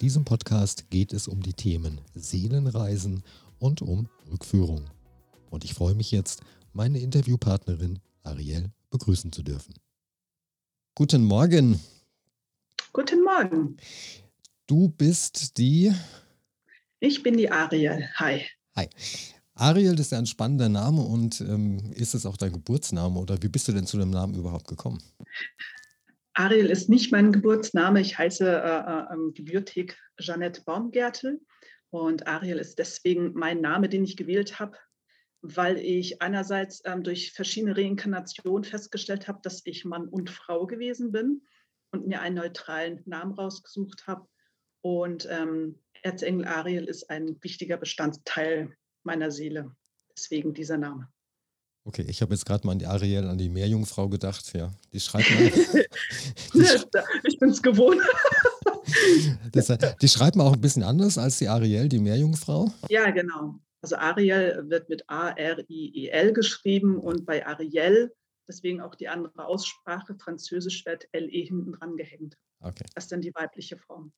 Diesem Podcast geht es um die Themen Seelenreisen und um Rückführung. Und ich freue mich jetzt, meine Interviewpartnerin Ariel begrüßen zu dürfen. Guten Morgen. Guten Morgen. Du bist die. Ich bin die Ariel. Hi. Hi. Ariel ist ja ein spannender Name und ähm, ist es auch dein Geburtsname oder wie bist du denn zu dem Namen überhaupt gekommen? Ariel ist nicht mein Geburtsname. Ich heiße äh, äh, Gebürtig Jeanette Baumgärtel und Ariel ist deswegen mein Name, den ich gewählt habe, weil ich einerseits ähm, durch verschiedene Reinkarnationen festgestellt habe, dass ich Mann und Frau gewesen bin und mir einen neutralen Namen rausgesucht habe. Und ähm, Erzengel Ariel ist ein wichtiger Bestandteil meiner Seele. Deswegen dieser Name. Okay, ich habe jetzt gerade mal an die Ariel, an die Meerjungfrau gedacht. Ja, die schreibt mal. ich bin es gewohnt. das, die schreibt man auch ein bisschen anders als die Ariel, die Meerjungfrau. Ja, genau. Also Ariel wird mit A-R-I-E-L geschrieben und bei Ariel, deswegen auch die andere Aussprache, Französisch wird L-E hinten dran gehängt. Okay. Das ist dann die weibliche Form.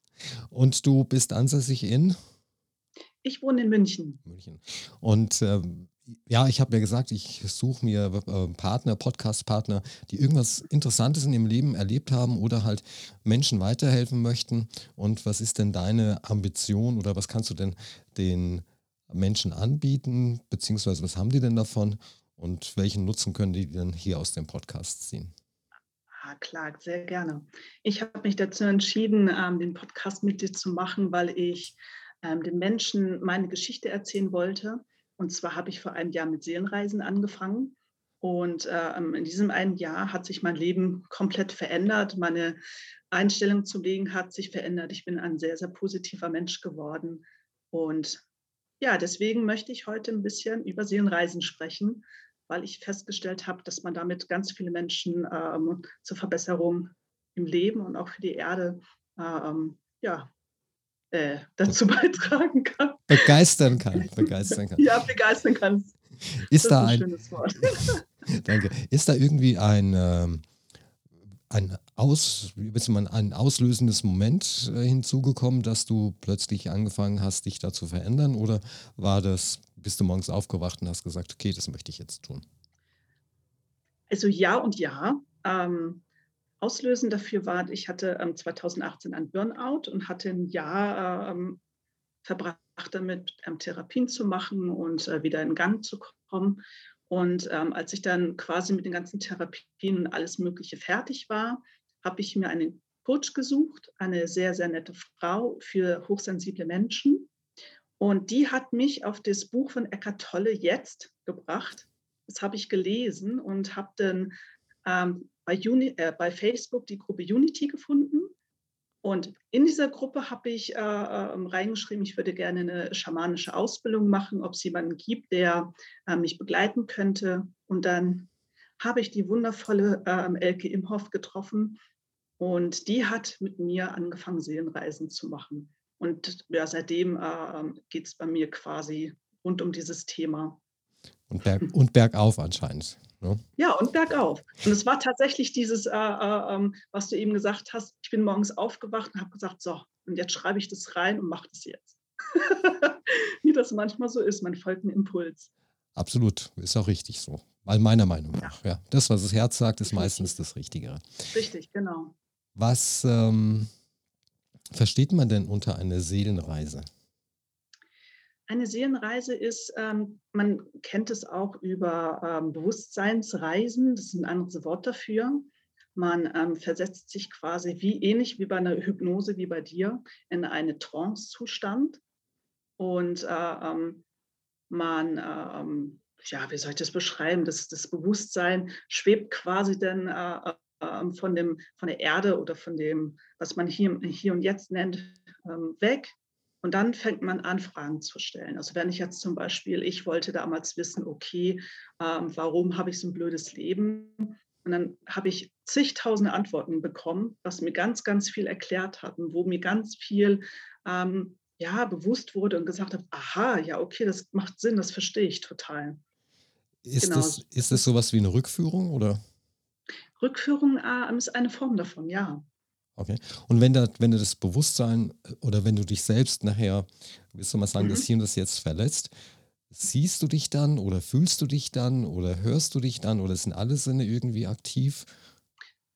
Und du bist ansässig in? Ich wohne in München. München. Und ähm, ja, ich habe mir gesagt, ich suche mir äh, Partner, Podcast-Partner, die irgendwas Interessantes in ihrem Leben erlebt haben oder halt Menschen weiterhelfen möchten. Und was ist denn deine Ambition oder was kannst du denn den Menschen anbieten, beziehungsweise was haben die denn davon und welchen Nutzen können die denn hier aus dem Podcast ziehen? Ah, klar, sehr gerne. Ich habe mich dazu entschieden, ähm, den Podcast mit dir zu machen, weil ich ähm, den Menschen meine Geschichte erzählen wollte und zwar habe ich vor einem Jahr mit Seelenreisen angefangen. Und äh, in diesem einen Jahr hat sich mein Leben komplett verändert. Meine Einstellung zum Leben hat sich verändert. Ich bin ein sehr, sehr positiver Mensch geworden. Und ja, deswegen möchte ich heute ein bisschen über Seelenreisen sprechen, weil ich festgestellt habe, dass man damit ganz viele Menschen ähm, zur Verbesserung im Leben und auch für die Erde ähm, ja, äh, dazu beitragen kann. Begeistern kann. Begeistern kann. Ja, begeistern kann. Ist das da ist ein, ein schönes Wort. Danke. Ist da irgendwie ein, ähm, ein, Aus, ein auslösendes Moment äh, hinzugekommen, dass du plötzlich angefangen hast, dich da zu verändern? Oder war das, bist du morgens aufgewacht und hast gesagt, okay, das möchte ich jetzt tun? Also ja und ja. Ähm, Auslösend dafür war, ich hatte ähm, 2018 ein Burnout und hatte ein Jahr ähm, verbracht damit, ähm, Therapien zu machen und äh, wieder in Gang zu kommen. Und ähm, als ich dann quasi mit den ganzen Therapien und alles Mögliche fertig war, habe ich mir einen Coach gesucht, eine sehr, sehr nette Frau für hochsensible Menschen. Und die hat mich auf das Buch von Eckart Tolle jetzt gebracht. Das habe ich gelesen und habe dann ähm, bei, Uni, äh, bei Facebook die Gruppe Unity gefunden. Und in dieser Gruppe habe ich äh, äh, reingeschrieben, ich würde gerne eine schamanische Ausbildung machen, ob es jemanden gibt, der äh, mich begleiten könnte. Und dann habe ich die wundervolle äh, Elke Imhoff getroffen und die hat mit mir angefangen, Seelenreisen zu machen. Und ja, seitdem äh, geht es bei mir quasi rund um dieses Thema. Und, berg, und bergauf anscheinend. Ne? Ja, und bergauf. Und es war tatsächlich dieses, äh, äh, ähm, was du eben gesagt hast, ich bin morgens aufgewacht und habe gesagt, so, und jetzt schreibe ich das rein und mache das jetzt. Wie das manchmal so ist, man folgt einem Impuls. Absolut, ist auch richtig so. Weil meiner Meinung nach, ja. ja. Das, was das Herz sagt, ist meistens das Richtige. Richtig, genau. Was ähm, versteht man denn unter einer Seelenreise? Eine Seelenreise ist, ähm, man kennt es auch über ähm, Bewusstseinsreisen, das ist ein anderes Wort dafür. Man ähm, versetzt sich quasi wie ähnlich wie bei einer Hypnose wie bei dir in einen Trance-Zustand. Und äh, ähm, man, äh, ja, wie soll ich das beschreiben? Das, das Bewusstsein schwebt quasi dann äh, ähm, von, dem, von der Erde oder von dem, was man hier, hier und jetzt nennt, ähm, weg. Und dann fängt man an, Fragen zu stellen. Also wenn ich jetzt zum Beispiel, ich wollte damals wissen, okay, ähm, warum habe ich so ein blödes Leben? Und dann habe ich zigtausende Antworten bekommen, was mir ganz, ganz viel erklärt hat und wo mir ganz viel ähm, ja, bewusst wurde und gesagt habe, aha, ja, okay, das macht Sinn, das verstehe ich total. Ist genau. das, ist das sowas wie eine Rückführung oder? Rückführung äh, ist eine Form davon, ja. Okay. Und wenn, da, wenn du das Bewusstsein äh, oder wenn du dich selbst nachher, willst du mal sagen, mhm. das hier und das jetzt verletzt, siehst du dich dann oder fühlst du dich dann oder hörst du dich dann oder sind alle Sinne irgendwie aktiv?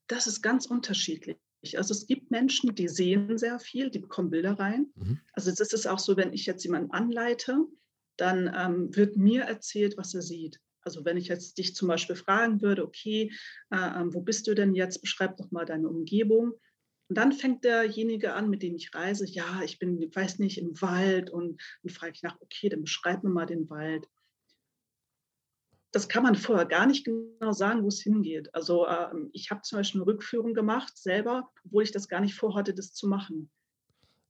Das ist ganz unterschiedlich. Also es gibt Menschen, die sehen sehr viel, die bekommen Bilder rein. Mhm. Also das ist auch so, wenn ich jetzt jemanden anleite, dann ähm, wird mir erzählt, was er sieht. Also wenn ich jetzt dich zum Beispiel fragen würde, okay, äh, ähm, wo bist du denn jetzt? Beschreib doch mal deine Umgebung. Und dann fängt derjenige an, mit dem ich reise, ja, ich bin, ich weiß nicht, im Wald und dann frage ich nach, okay, dann beschreib mir mal den Wald. Das kann man vorher gar nicht genau sagen, wo es hingeht. Also ähm, ich habe zum Beispiel eine Rückführung gemacht selber, obwohl ich das gar nicht vorhatte, das zu machen.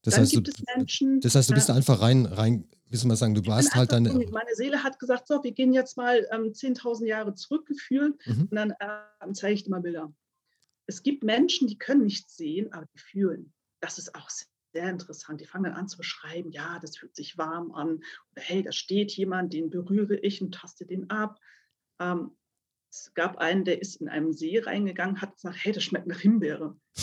Das dann heißt, gibt du, es Menschen. Das heißt, du bist äh, einfach rein, rein, wie soll man sagen, du warst halt deine. Meine Seele hat gesagt, so, wir gehen jetzt mal ähm, 10.000 Jahre zurückgeführt mhm. und dann äh, zeige ich dir mal Bilder es gibt Menschen, die können nichts sehen, aber die fühlen. Das ist auch sehr interessant. Die fangen dann an zu beschreiben, ja, das fühlt sich warm an. Oder hey, da steht jemand, den berühre ich und taste den ab. Ähm, es gab einen, der ist in einem See reingegangen, hat gesagt, hey, das schmeckt nach Himbeere.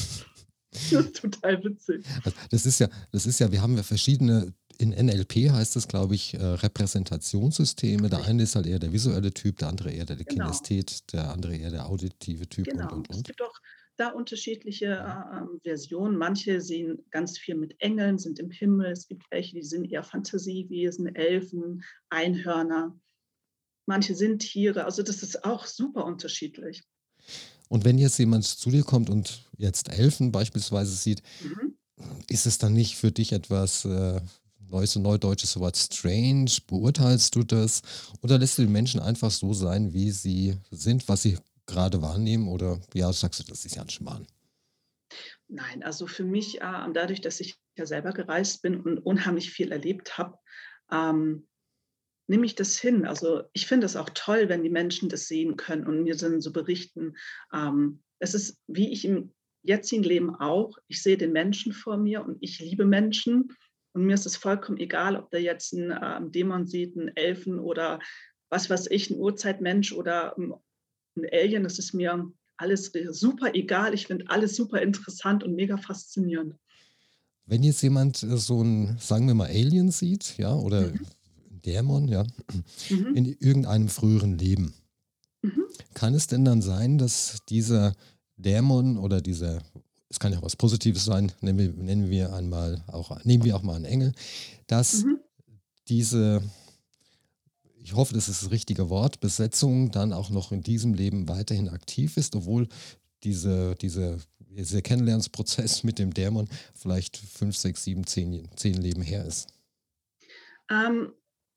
das ist total witzig. Das ist ja, das ist ja, wir haben ja verschiedene in NLP heißt das, glaube ich, äh, Repräsentationssysteme. Der eine ist halt eher der visuelle Typ, der andere eher der genau. Kinesthet, der andere eher der auditive Typ genau. und, und, und. Es gibt auch da unterschiedliche äh, ähm, Versionen. Manche sehen ganz viel mit Engeln, sind im Himmel. Es gibt welche, die sind eher Fantasiewesen, Elfen, Einhörner. Manche sind Tiere. Also das ist auch super unterschiedlich. Und wenn jetzt jemand zu dir kommt und jetzt Elfen beispielsweise sieht, mhm. ist es dann nicht für dich etwas äh, neues und neudeutsches Wort strange? Beurteilst du das? Oder lässt du die Menschen einfach so sein, wie sie sind, was sie gerade wahrnehmen? Oder ja, sagst du, das ist ja ein Schmarrn? Nein, also für mich, äh, dadurch, dass ich ja selber gereist bin und unheimlich viel erlebt habe, ähm, nehme ich das hin. Also ich finde es auch toll, wenn die Menschen das sehen können und mir dann so berichten. Ähm, es ist, wie ich im jetzigen Leben auch, ich sehe den Menschen vor mir und ich liebe Menschen und mir ist es vollkommen egal, ob der jetzt einen äh, Dämon sieht, einen Elfen oder was weiß ich, ein Urzeitmensch oder ähm, ein Alien. Das ist mir alles super egal. Ich finde alles super interessant und mega faszinierend. Wenn jetzt jemand äh, so ein, sagen wir mal, Alien sieht, ja, oder mhm. Dämon, ja, mhm. in irgendeinem früheren Leben, mhm. kann es denn dann sein, dass dieser Dämon oder dieser es kann ja auch was Positives sein, nennen wir, nennen wir einmal auch, nehmen wir auch mal einen Engel, dass mhm. diese, ich hoffe, das ist das richtige Wort, Besetzung dann auch noch in diesem Leben weiterhin aktiv ist, obwohl diese, diese, dieser Kennenlernensprozess mit dem Dämon vielleicht fünf, sechs, sieben, zehn, zehn Leben her ist. Ähm,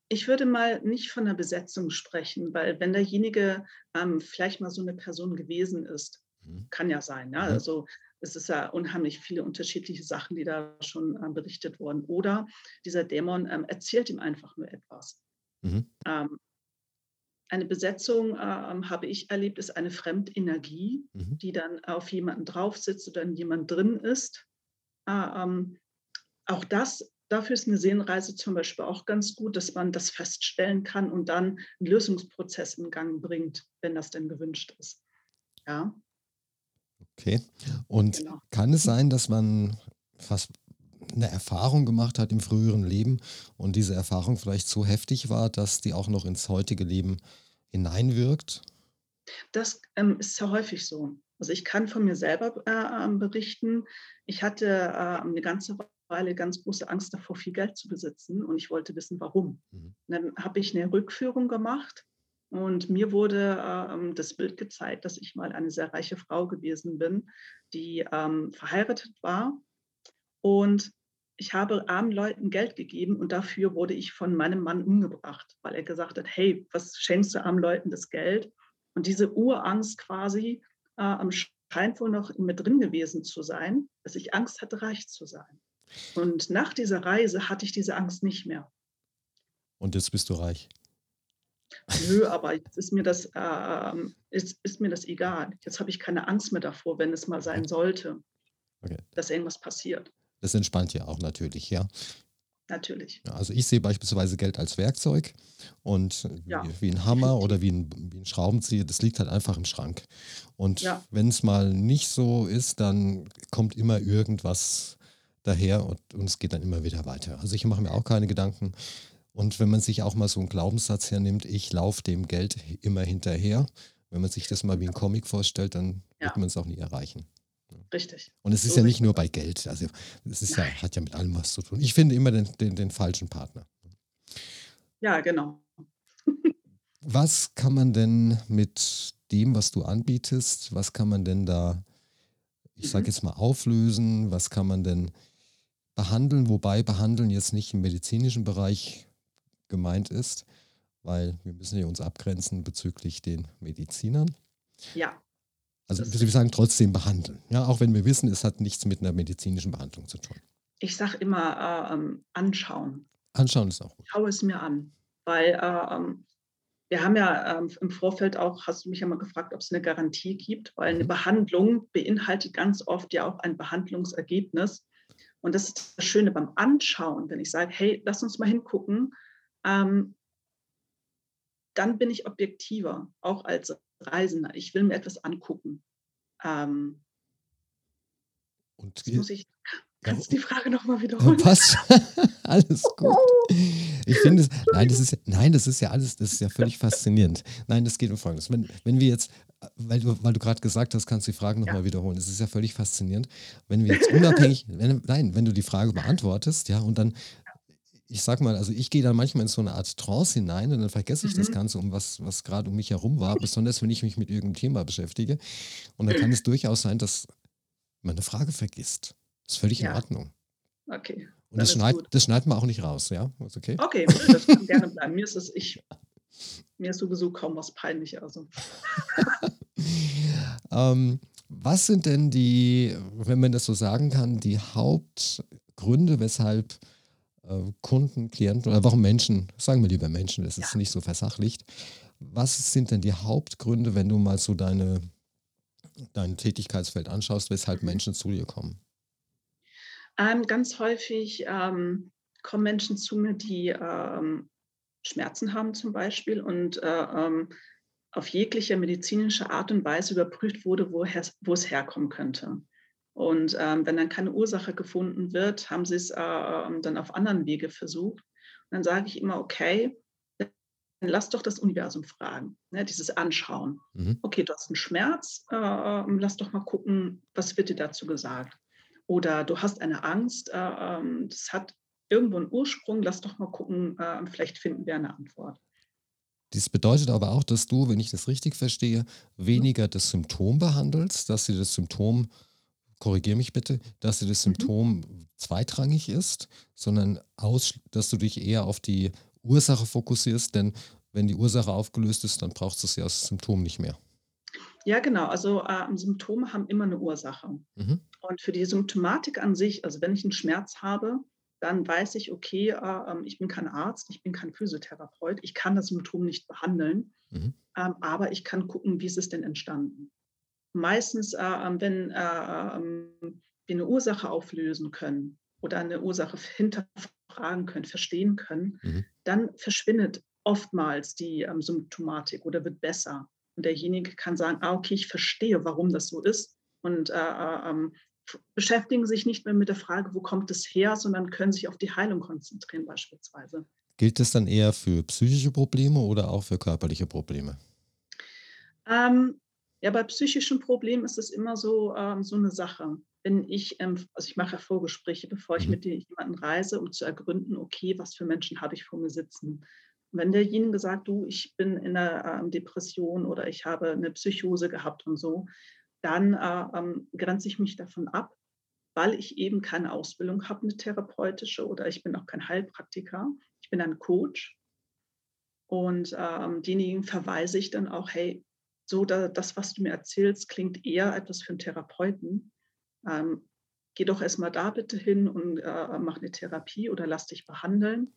ich würde mal nicht von einer Besetzung sprechen, weil wenn derjenige ähm, vielleicht mal so eine Person gewesen ist, mhm. kann ja sein. Ja? Mhm. Also es ist ja unheimlich viele unterschiedliche Sachen, die da schon äh, berichtet wurden. Oder dieser Dämon ähm, erzählt ihm einfach nur etwas. Mhm. Ähm, eine Besetzung, äh, habe ich erlebt, ist eine Fremdenergie, mhm. die dann auf jemanden drauf sitzt oder in jemand drin ist. Äh, ähm, auch das, dafür ist eine Sehenreise zum Beispiel auch ganz gut, dass man das feststellen kann und dann einen Lösungsprozess in Gang bringt, wenn das denn gewünscht ist. Ja. Okay. Und genau. kann es sein, dass man fast eine Erfahrung gemacht hat im früheren Leben und diese Erfahrung vielleicht so heftig war, dass die auch noch ins heutige Leben hineinwirkt? Das ähm, ist sehr häufig so. Also ich kann von mir selber äh, ähm, berichten. Ich hatte äh, eine ganze Weile ganz große Angst davor, viel Geld zu besitzen und ich wollte wissen, warum. Mhm. Dann habe ich eine Rückführung gemacht und mir wurde ähm, das Bild gezeigt, dass ich mal eine sehr reiche Frau gewesen bin, die ähm, verheiratet war. Und ich habe armen Leuten Geld gegeben und dafür wurde ich von meinem Mann umgebracht, weil er gesagt hat, hey, was schenkst du armen Leuten das Geld? Und diese Urangst quasi äh, scheint wohl noch mir drin gewesen zu sein, dass ich Angst hatte, reich zu sein. Und nach dieser Reise hatte ich diese Angst nicht mehr. Und jetzt bist du reich. Nö, aber jetzt ist mir das, ähm, ist, ist mir das egal. Jetzt habe ich keine Angst mehr davor, wenn es mal sein sollte, Okay. dass irgendwas passiert. Das entspannt ja auch natürlich, ja. Natürlich. Also ich sehe beispielsweise Geld als Werkzeug und Ja, wie, wie ein Hammer oder wie ein, wie ein Schraubenzieher, das liegt halt einfach im Schrank. Und Ja, wenn es mal nicht so ist, dann kommt immer irgendwas daher und, und es geht dann immer wieder weiter. Also ich mache mir auch keine Gedanken. Und wenn man sich auch mal so einen Glaubenssatz hernimmt, ich laufe dem Geld immer hinterher, wenn man sich das mal wie ein Comic vorstellt, dann wird ja, man es auch nie erreichen. richtig. Und es ist So ja nicht ich nur bei Geld, also es ist ja, hat ja mit allem was zu tun. Ich finde immer den, den, den falschen Partner. Ja, genau. Was kann man denn mit dem, was du anbietest, was kann man denn da, ich sage Mhm. jetzt mal, auflösen? Was kann man denn behandeln? Wobei behandeln jetzt nicht im medizinischen Bereich gemeint ist, weil wir müssen ja uns abgrenzen bezüglich den Medizinern. Ja, Also das wir sagen trotzdem behandeln. Ja, auch wenn wir wissen, es hat nichts mit einer medizinischen Behandlung zu tun. Ich sage immer, äh, ähm, anschauen. Anschauen ist auch gut. Schau es mir an. Weil äh, ähm, wir haben ja ähm, im Vorfeld auch, hast du mich ja mal gefragt, ob es eine Garantie gibt, weil eine Mhm. Behandlung beinhaltet ganz oft ja auch ein Behandlungsergebnis. Und das ist das Schöne beim Anschauen, wenn ich sage, hey, lass uns mal hingucken, ähm, dann bin ich objektiver, auch als Reisender. Ich will mir etwas angucken. Ähm, Und jetzt muss ich, ja, kannst du die Frage nochmal Ja, wiederholen? passt. alles gut. Ich finde es, nein, das ist, ja- nein, das ist ja alles, das ist ja völlig faszinierend. Nein, das geht um Folgendes. Wenn, wenn wir jetzt, weil du, weil du gerade gesagt hast, kannst du die Frage Ja. nochmal wiederholen. Das ist ja völlig faszinierend. Wenn wir jetzt unabhängig, wenn, nein, wenn du die Frage beantwortest, ja, und dann, ich sag mal, also ich gehe dann manchmal in so eine Art Trance hinein und dann vergesse ich das Mhm. Ganze, um was, was gerade um mich herum war, besonders wenn ich mich mit irgendeinem Thema beschäftige. Und dann kann es durchaus sein, dass man eine Frage vergisst. Das ist völlig in Ja, Ordnung. okay, Und das, schneid, das schneiden wir auch nicht raus, ja? Ist okay? Okay, das kann gerne bleiben. Mir ist es, ich, mir ist sowieso kaum was peinlich. Also. ähm, was sind denn die, wenn man das so sagen kann, die Hauptgründe, weshalb Kunden, Klienten oder warum Menschen, sagen wir lieber Menschen, das ist Ja. nicht so versachlicht, was sind denn die Hauptgründe, wenn du mal so deine, dein Tätigkeitsfeld anschaust, weshalb Mhm. Menschen zu dir kommen? Ähm, ganz häufig ähm, kommen Menschen zu mir, die ähm, Schmerzen haben zum Beispiel und äh, ähm, auf jegliche medizinische Art und Weise überprüft wurde, woher, wo es herkommen könnte. Und ähm, wenn dann keine Ursache gefunden wird, haben sie es äh, ähm, dann auf anderen Wege versucht. Und dann sage ich immer, okay, dann lass doch das Universum fragen, ne, dieses Anschauen. Mhm. Okay, du hast einen Schmerz, äh, ähm, lass doch mal gucken, was wird dir dazu gesagt. Oder du hast eine Angst, äh, ähm, das hat irgendwo einen Ursprung, lass doch mal gucken, äh, vielleicht finden wir eine Antwort. Dies bedeutet aber auch, dass du, wenn ich das richtig verstehe, Mhm. weniger das Symptom behandelst, dass dir das Symptom, korrigiere mich bitte, dass dir das Mhm. Symptom zweitrangig ist, sondern aus, dass du dich eher auf die Ursache fokussierst, denn wenn die Ursache aufgelöst ist, dann brauchst du es ja als Symptom nicht mehr. Ja, genau. Also äh, Symptome haben immer eine Ursache. Mhm. Und für die Symptomatik an sich, also wenn ich einen Schmerz habe, dann weiß ich, okay, äh, ähm, ich bin kein Arzt, ich bin kein Physiotherapeut, ich kann das Symptom nicht behandeln, Mhm. ähm, aber ich kann gucken, wie ist es denn entstanden. Meistens, äh, ähm, wenn äh, ähm, wir eine Ursache auflösen können oder eine Ursache hinterfragen können, verstehen können, Mhm. dann verschwindet oftmals die ähm, Symptomatik oder wird besser. Und derjenige kann sagen, ah, okay, ich verstehe, warum das so ist. Und äh, äh, ähm, beschäftigen sich nicht mehr mit der Frage, wo kommt es her, sondern können sich auf die Heilung konzentrieren beispielsweise. Gilt das dann eher für psychische Probleme oder auch für körperliche Probleme? Ähm, ja, bei psychischen Problemen ist es immer so, ähm, so eine Sache. Wenn ich, ähm, also ich mache ja Vorgespräche, bevor ich Mhm. mit jemandem reise, um zu ergründen, okay, was für Menschen habe ich vor mir sitzen. Und wenn derjenige sagt, du, ich bin in einer ähm, Depression oder ich habe eine Psychose gehabt und so, dann äh, ähm, grenze ich mich davon ab, weil ich eben keine Ausbildung habe, eine therapeutische oder ich bin auch kein Heilpraktiker. Ich bin ein Coach und ähm, denjenigen verweise ich dann auch, hey, so, da, das, was du mir erzählst, klingt eher etwas für einen Therapeuten. Ähm, geh doch erstmal da bitte hin und äh, mach eine Therapie oder lass dich behandeln.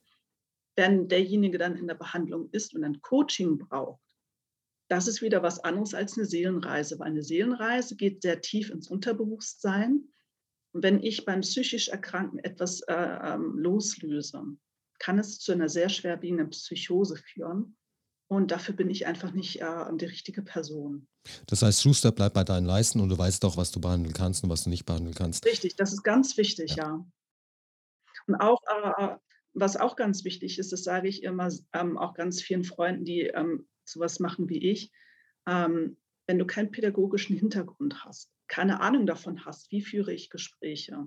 Wenn derjenige dann in der Behandlung ist und ein Coaching braucht, das ist wieder was anderes als eine Seelenreise, weil eine Seelenreise geht sehr tief ins Unterbewusstsein. Und wenn ich beim psychisch Erkrankten etwas äh, ähm, loslöse, kann es zu einer sehr schwerwiegenden Psychose führen. Und dafür bin ich einfach nicht äh, die richtige Person. Das heißt, Schuster bleibt bei deinen Leisten und du weißt auch, was du behandeln kannst und was du nicht behandeln kannst. Richtig, das ist ganz wichtig, ja. ja. Und auch, äh, was auch ganz wichtig ist, das sage ich immer ähm, auch ganz vielen Freunden, die ähm, sowas machen wie ich, ähm, wenn du keinen pädagogischen Hintergrund hast, keine Ahnung davon hast, wie führe ich Gespräche,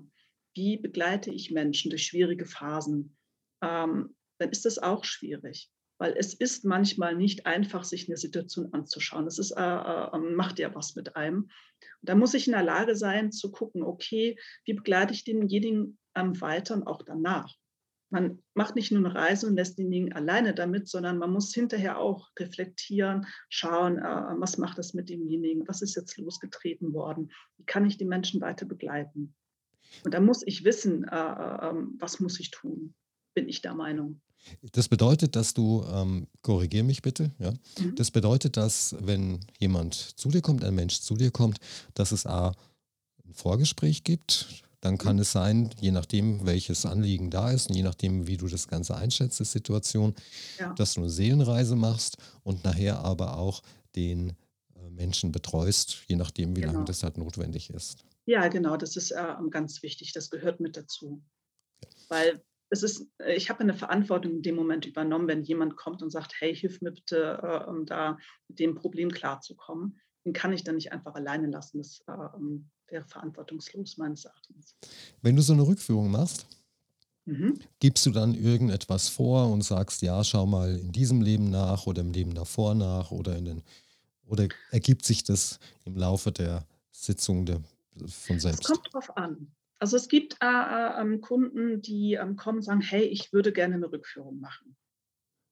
wie begleite ich Menschen durch schwierige Phasen, ähm, dann ist das auch schwierig weil es ist manchmal nicht einfach, sich eine Situation anzuschauen. Es ist, äh, äh, macht ja was mit einem. da muss ich in der Lage sein zu gucken, okay, wie begleite ich denjenigen ähm, weiter und auch danach. Man macht nicht nur eine Reise und lässt denjenigen alleine damit, sondern man muss hinterher auch reflektieren, schauen, äh, was macht das mit demjenigen, was ist jetzt losgetreten worden, wie kann ich die Menschen weiter begleiten. Und da muss ich wissen, äh, äh ähm, was muss ich tun, bin ich der Meinung. Das bedeutet, dass du, ähm, korrigier mich bitte, ja. Mhm. Das bedeutet, dass wenn jemand zu dir kommt, ein Mensch zu dir kommt, dass es A, ein Vorgespräch gibt, dann kann mhm. es sein, je nachdem, welches Anliegen da ist und je nachdem, wie du das Ganze einschätzt, die Situation, ja. dass du eine Seelenreise machst und nachher aber auch den äh, Menschen betreust, je nachdem, wie genau. lange das halt notwendig ist. Ja, genau, das ist äh, ganz wichtig, das gehört mit dazu. Weil es ist, äh, ich habe eine Verantwortung in dem Moment übernommen, wenn jemand kommt und sagt, hey, hilf mir bitte, äh, um da mit dem Problem klarzukommen. Den kann ich dann nicht einfach alleine lassen. Das äh, ähm, wäre verantwortungslos meines Erachtens. Wenn du so eine Rückführung machst, mhm. gibst du dann irgendetwas vor und sagst, ja, schau mal in diesem Leben nach oder im Leben davor nach oder in den oder ergibt sich das im Laufe der Sitzung der, von selbst? Es kommt drauf an. Also es gibt äh, äh, ähm, Kunden, die ähm, kommen und sagen, hey, ich würde gerne eine Rückführung machen.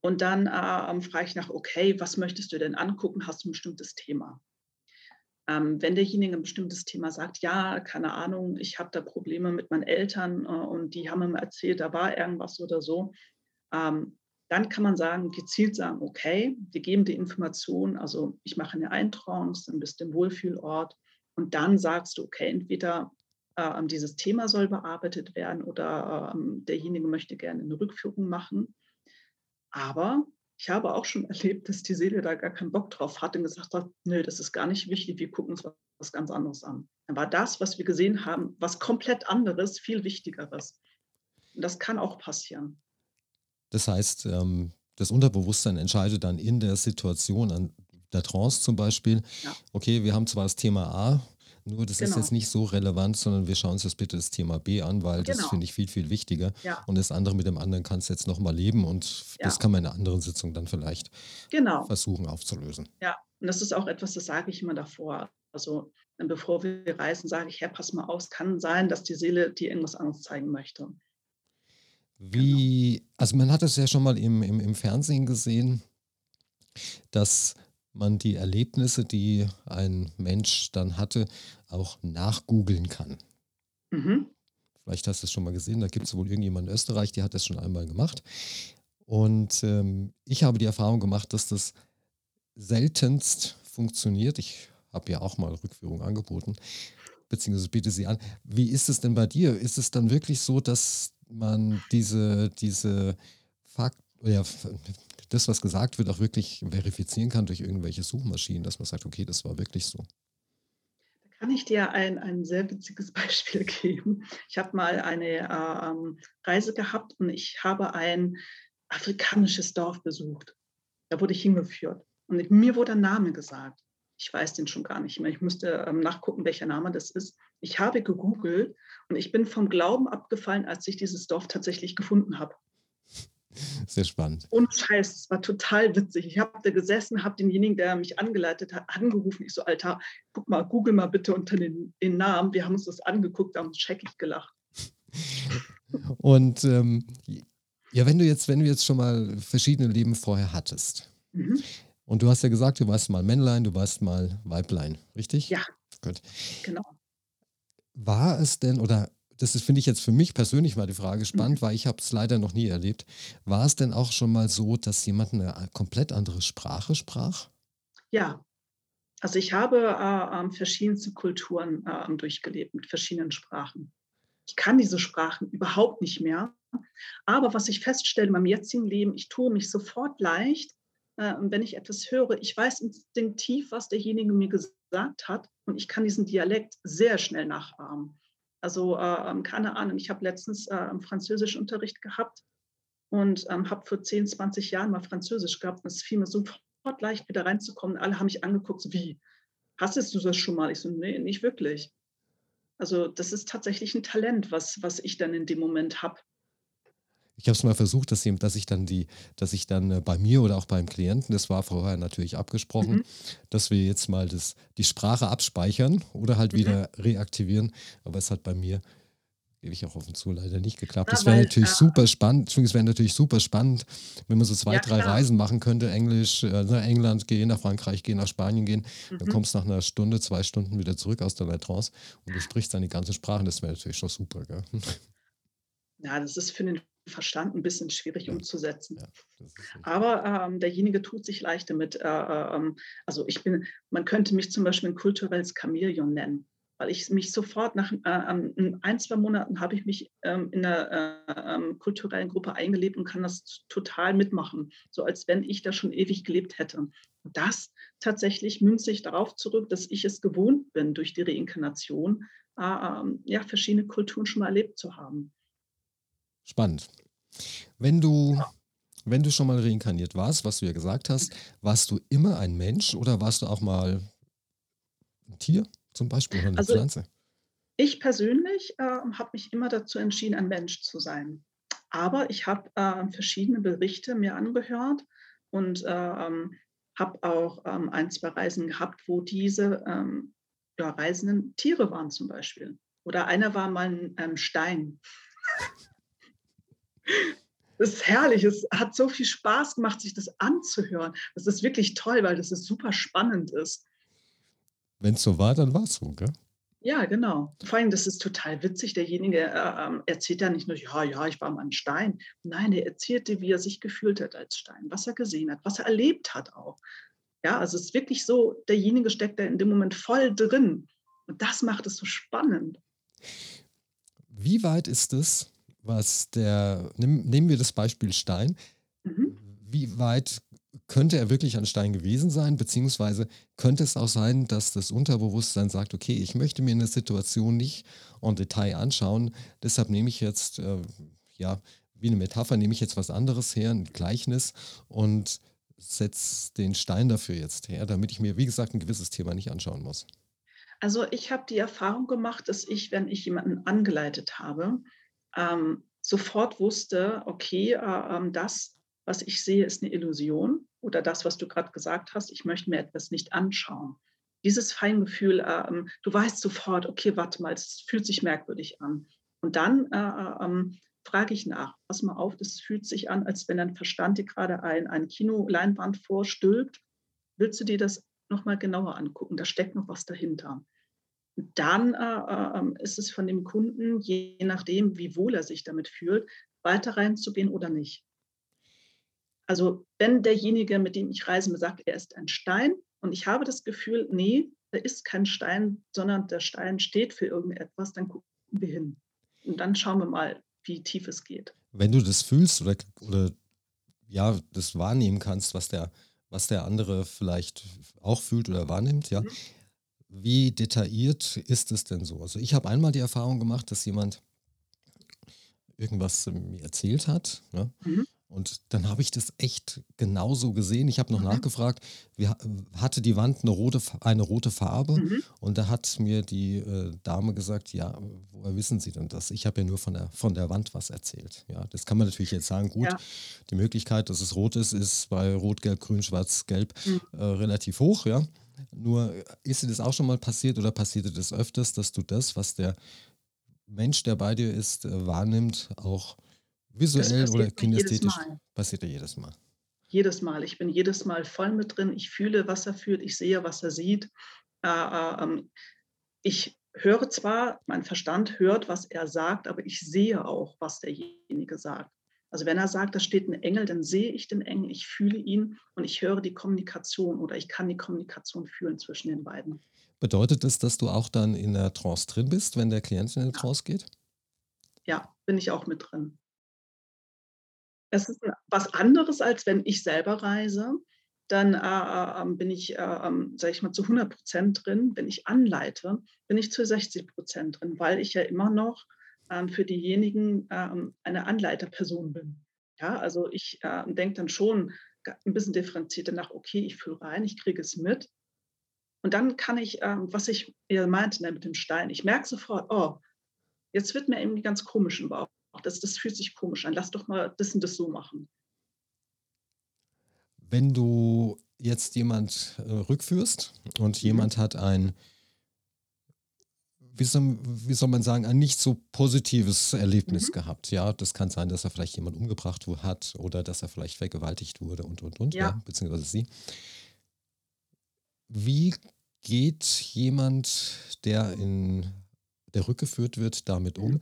Und dann äh, ähm, frage ich nach, okay, was möchtest du denn angucken? Hast du ein bestimmtes Thema? Ähm, wenn derjenige ein bestimmtes Thema sagt, ja, keine Ahnung, ich habe da Probleme mit meinen Eltern äh, und die haben mir erzählt, da war irgendwas oder so, ähm, dann kann man sagen, gezielt sagen, okay, wir geben die Information, also ich mache eine Eintrance, dann bist du im Wohlfühlort und dann sagst du, okay, entweder äh, dieses Thema soll bearbeitet werden oder äh, derjenige möchte gerne eine Rückführung machen. Aber ich habe auch schon erlebt, dass die Seele da gar keinen Bock drauf hat und gesagt hat, nö, das ist gar nicht wichtig, wir gucken uns was ganz anderes an. Dann war das, was wir gesehen haben, was komplett anderes, viel wichtigeres. Und das kann auch passieren. Das heißt, ähm, das Unterbewusstsein entscheidet dann in der Situation, an der Trance zum Beispiel, ja. okay, wir haben zwar das Thema A, nur das genau. ist jetzt nicht so relevant, sondern wir schauen uns jetzt bitte das Thema B an, weil genau. das finde ich viel, viel wichtiger. Ja. Und das andere mit dem anderen kannst du jetzt nochmal leben und ja. das kann man in einer anderen Sitzung dann vielleicht genau. versuchen aufzulösen. Ja, und das ist auch etwas, das sage ich immer davor. Also bevor wir reisen, sage ich, Herr, pass mal auf, es kann sein, dass die Seele dir irgendwas anderes zeigen möchte. Wie, genau. also man hat es ja schon mal im, im, im Fernsehen gesehen, dass man die Erlebnisse, die ein Mensch dann hatte, auch nachgoogeln kann. Mhm. Vielleicht hast du es schon mal gesehen, da gibt es wohl irgendjemand in Österreich, der hat das schon einmal gemacht. Und ähm, ich habe die Erfahrung gemacht, dass das seltenst funktioniert. Ich habe ja auch mal Rückführung angeboten, beziehungsweise biete sie an. Wie ist es denn bei dir? Ist es dann wirklich so, dass man diese, diese Fakt, ja, das, was gesagt wird, auch wirklich verifizieren kann durch irgendwelche Suchmaschinen, dass man sagt, okay, das war wirklich so. Da kann ich dir ein, ein sehr witziges Beispiel geben. Ich habe mal eine äh, ähm, Reise gehabt und ich habe ein afrikanisches Dorf besucht. Da wurde ich hingeführt. Und mir wurde ein Name gesagt. Ich weiß den schon gar nicht mehr. Ich musste ähm, nachgucken, welcher Name das ist. Ich habe gegoogelt und ich bin vom Glauben abgefallen, als ich dieses Dorf tatsächlich gefunden habe. Sehr spannend. Und Scheiß, es war total witzig. Ich habe da gesessen, habe denjenigen, der mich angeleitet hat, angerufen. Ich so, Alter, guck mal, google mal bitte unter den, den Namen. Wir haben uns das angeguckt, haben uns scheckig gelacht. Und ähm, ja, wenn du jetzt, wenn du jetzt schon mal verschiedene Leben vorher hattest mhm. Und du hast ja gesagt, du warst mal Männlein, du warst mal Weiblein, richtig? Ja, Gut. genau. War es denn, oder das ist, finde ich jetzt für mich persönlich mal die Frage spannend, mhm. weil ich habe es leider noch nie erlebt. War es denn auch schon mal so, dass jemand eine komplett andere Sprache sprach? Ja, also ich habe äh, ähm, verschiedenste Kulturen äh, durchgelebt mit verschiedenen Sprachen. Ich kann diese Sprachen überhaupt nicht mehr. Aber was ich feststelle in meinem jetzigen Leben, ich tue mich sofort leicht, äh, wenn ich etwas höre. Ich weiß instinktiv, was derjenige mir gesagt hat und ich kann diesen Dialekt sehr schnell nachahmen. Also äh, ähm, keine Ahnung, ich habe letztens äh, Französischunterricht gehabt und ähm, habe vor 10, 20 Jahren mal Französisch gehabt und es fiel mir sofort leicht, wieder reinzukommen. Alle haben mich angeguckt, so wie, hast du das schon mal? Ich so, nee, nicht wirklich. Also das ist tatsächlich ein Talent, was, was ich dann in dem Moment habe. Ich habe es mal versucht, dass, dass ich dann die, dass ich dann äh, bei mir oder auch beim Klienten, das war vorher natürlich abgesprochen, mhm. dass wir jetzt mal das, die Sprache abspeichern oder halt mhm. wieder reaktivieren. Aber es hat bei mir, gebe ich auch offen zu, leider nicht geklappt. Das wäre natürlich äh, super spannend. Es wäre natürlich super spannend, wenn man so zwei, ja, drei klar. Reisen machen könnte. Englisch, äh, nach England gehen, nach Frankreich gehen, nach Spanien gehen. Mhm. Dann kommst du nach einer Stunde, zwei Stunden wieder zurück aus der Trance und du sprichst dann die ganze Sprache. Das wäre natürlich schon super. Gell? Ja, das ist für den Verstand ein bisschen schwierig umzusetzen. Ja, Aber ähm, derjenige tut sich leicht damit. Äh, äh, ähm, also ich bin, man könnte mich zum Beispiel ein kulturelles Chamäleon nennen, weil ich mich sofort nach äh, ähm, ein, zwei Monaten habe ich mich ähm, in einer äh, ähm, kulturellen Gruppe eingelebt und kann das total mitmachen, so als wenn ich da schon ewig gelebt hätte. Und das tatsächlich münze ich darauf zurück, dass ich es gewohnt bin, durch die Reinkarnation äh, ähm, ja, verschiedene Kulturen schon mal erlebt zu haben. Spannend. Wenn du, wenn du schon mal reinkarniert warst, was du ja gesagt hast, warst du immer ein Mensch oder warst du auch mal ein Tier zum Beispiel oder eine also, Pflanze? Ich persönlich äh, habe mich immer dazu entschieden, ein Mensch zu sein. Aber ich habe äh, verschiedene Berichte mir angehört und äh, habe auch ähm, ein, zwei Reisen gehabt, wo diese ähm, ja, Reisenden Tiere waren zum Beispiel. Oder einer war mal ein ähm, Stein. Das ist herrlich. Es hat so viel Spaß gemacht, sich das anzuhören. Das ist wirklich toll, weil das ist super spannend ist. Wenn es so war, dann war es so, gell? Ja, genau. Vor allem, das ist total witzig. Derjenige äh, ähm, erzählt ja nicht nur, ja, ja, ich war mal ein Stein. Nein, er erzählte, wie er sich gefühlt hat als Stein, was er gesehen hat, was er erlebt hat auch. Ja, also es ist wirklich so, derjenige steckt da in dem Moment voll drin. Und das macht es so spannend. Wie weit ist es was der, nimm, nehmen wir das Beispiel Stein. Mhm. Wie weit könnte er wirklich ein Stein gewesen sein, beziehungsweise könnte es auch sein, dass das Unterbewusstsein sagt, okay, ich möchte mir eine Situation nicht en Detail anschauen, deshalb nehme ich jetzt, äh, ja, wie eine Metapher, nehme ich jetzt was anderes her, ein Gleichnis und setze den Stein dafür jetzt her, damit ich mir, wie gesagt, ein gewisses Thema nicht anschauen muss. Also ich habe die Erfahrung gemacht, dass ich, wenn ich jemanden angeleitet habe, ähm, sofort wusste, okay, äh, ähm, das, was ich sehe, ist eine Illusion oder das, was du gerade gesagt hast, ich möchte mir etwas nicht anschauen. Dieses Feingefühl, äh, ähm, du weißt sofort, okay, warte mal, es fühlt sich merkwürdig an. Und dann äh, äh ähm, frage ich nach, pass mal auf, das fühlt sich an, als wenn dein Verstand dir gerade ein, eine Kinoleinwand vorstülpt. Willst du dir das nochmal genauer angucken? Da steckt noch was dahinter dann äh, ähm, ist es von dem Kunden, je nachdem, wie wohl er sich damit fühlt, weiter reinzugehen oder nicht. Also wenn derjenige, mit dem ich reise, mir sagt, er ist ein Stein und ich habe das Gefühl, nee, er ist kein Stein, sondern der Stein steht für irgendetwas, dann gucken wir hin. Und dann schauen wir mal, wie tief es geht. Wenn du das fühlst oder, oder ja, das wahrnehmen kannst, was der, was der andere vielleicht auch fühlt oder wahrnimmt, ja, mhm. Wie detailliert ist es denn so? Also ich habe einmal die Erfahrung gemacht, dass jemand irgendwas mir erzählt hat. Ne? Mhm. Und dann habe ich das echt genauso gesehen. Ich habe noch mhm. nachgefragt, wie, hatte die Wand eine rote, eine rote Farbe? Mhm. Und da hat mir die äh, Dame gesagt, ja, woher wissen Sie denn das? Ich habe ja nur von der, von der Wand was erzählt. Ja, das kann man natürlich jetzt sagen, gut, ja. die Möglichkeit, dass es rot ist, ist bei Rot, Gelb, Grün, Schwarz, Gelb mhm. äh, relativ hoch, ja. Nur ist dir das auch schon mal passiert oder passiert dir das öfters, dass du das, was der Mensch, der bei dir ist, äh, wahrnimmt, auch visuell oder kinästhetisch? Passiert dir jedes Mal. Jedes Mal. Ich bin jedes Mal voll mit drin. Ich fühle, was er fühlt. Ich sehe, was er sieht. Äh, äh, ähm, ich höre zwar, mein Verstand hört, was er sagt, aber ich sehe auch, was derjenige sagt. Also wenn er sagt, da steht ein Engel, dann sehe ich den Engel, ich fühle ihn und ich höre die Kommunikation oder ich kann die Kommunikation fühlen zwischen den beiden. Bedeutet das, dass du auch dann in der Trance drin bist, wenn der Klient in der Ja, Trance geht? ja, bin ich auch mit drin. Es ist was anderes, als wenn ich selber reise. Dann, äh, äh, ähm, bin ich, äh, ähm, sage ich mal, zu 100% drin. Wenn ich anleite, bin ich zu 60% drin, weil ich ja immer noch, ähm, für diejenigen, ähm, eine Anleiterperson bin. Ja, also ich, ähm, denke dann schon ga 'n bisschen differenzierter nach: „Okay, ich fühle rein, ich kriege es mit.“ Und dann kann ich, ähm, was ich eher meinte, mit dem Stein ich merke sofort: „Oh, jetzt wird mir irgendwie ganz komisch im Bauch. Das das fühlt sich komisch an. Lass doch mal das und das so machen.“ Wenn du jetzt jemand, äh, rückführst und Mhm, jemand hat ein, wie soll wie soll man sagen, ein nicht so positives Erlebnis mhm, gehabt, ja? Das kann sein, dass er vielleicht jemand umgebracht hat oder dass er vielleicht vergewaltigt wurde und, und, und, ja, ja, beziehungsweise sie. Wie geht jemand, der in der rückgeführt wird, damit mhm, um?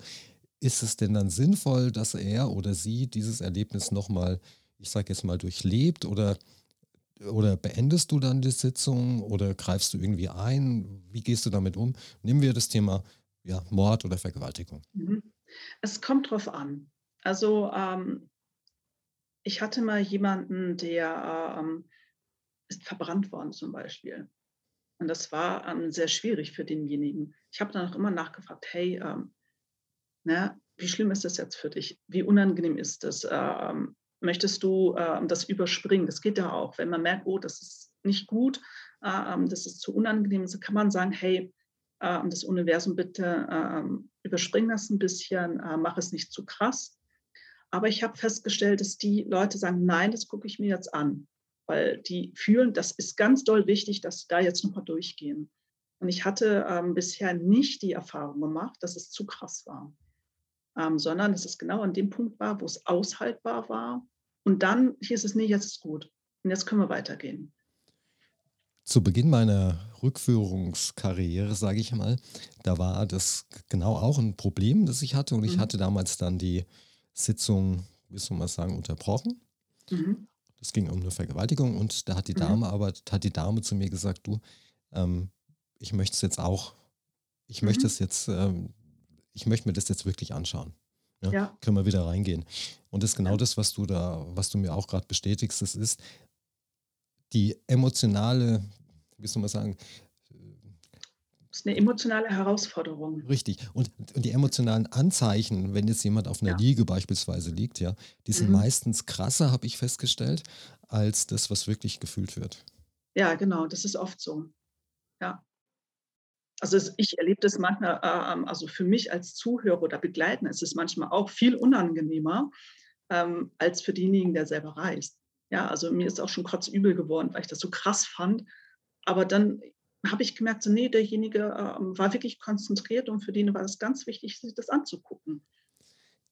Ist es denn dann sinnvoll, dass er oder sie dieses Erlebnis noch mal, ich sage jetzt mal, durchlebt oder oder beendest du dann die Sitzung oder greifst du irgendwie ein? Wie gehst du damit um? Nehmen wir das Thema, ja, Mord oder Vergewaltigung. mhm. Es kommt drauf an. Also, ähm, ich hatte mal jemanden, der, ähm, ist verbrannt worden zum Beispiel. Und das war, ähm, sehr schwierig für denjenigen. Ich habe dann auch immer nachgefragt: „Hey, ähm, ne, wie schlimm ist das jetzt für dich? Wie unangenehm ist das? Ähm, möchtest du, ähm, das überspringen?“ Das geht ja auch. Wenn man merkt: „Oh, das ist nicht gut, äh, das ist zu unangenehm“, so kann man sagen: „Hey, ähm, das Universum, bitte, ähm, überspring das ein bisschen, äh, mach es nicht zu krass.“ Aber ich habe festgestellt, dass die Leute sagen: „Nein, das gucke ich mir jetzt an.“ Weil die fühlen, das ist ganz doll wichtig, dass sie da jetzt noch mal durchgehen. Und ich hatte, ähm, bisher nicht die Erfahrung gemacht, dass es zu krass war ähm, sondern dass es genau an dem Punkt war, wo es aushaltbar war. Und dann hieß es: „Ne, jetzt ist gut und jetzt können wir weitergehen.“ Zu Beginn meiner Rückführungskarriere, sage ich mal, da war das genau auch ein Problem, das ich hatte und ich Mhm, hatte damals dann die Sitzung, wie soll man sagen, unterbrochen. mhm, Es ging um eine Vergewaltigung und da hat die mhm, Dame aber hat die Dame zu mir gesagt: „Du, ähm, ich möchte es jetzt auch ich möchte mhm. es jetzt, ähm ich möchte mir das jetzt wirklich anschauen. Ja, Ja, können wir wieder reingehen?“ Und das ist genau ja. das, was du da was du mir auch gerade bestätigst. Das ist die emotionale, wie soll man sagen, äh, Ist 'ne emotionale Herausforderung. richtig. Und und die emotionalen Anzeichen, wenn jetzt jemand auf einer Ja, Liege beispielsweise liegt, ja, die sind mhm. meistens krasser, habe ich festgestellt, als das, was wirklich gefühlt wird. Ja, genau, das ist oft so. Ja. Also, ich erlebe das manchmal, äh, ähm also, für mich als Zuhörer oder Begleiter ist es manchmal auch viel unangenehmer, ähm, als für denjenigen, der selber reist. Ja, also, mir ist auch schon kotzübel geworden, weil ich das so krass fand. Aber dann habe ich gemerkt, so, ne, derjenige, ähm, war wirklich konzentriert und für den war es ganz wichtig, sich das anzugucken.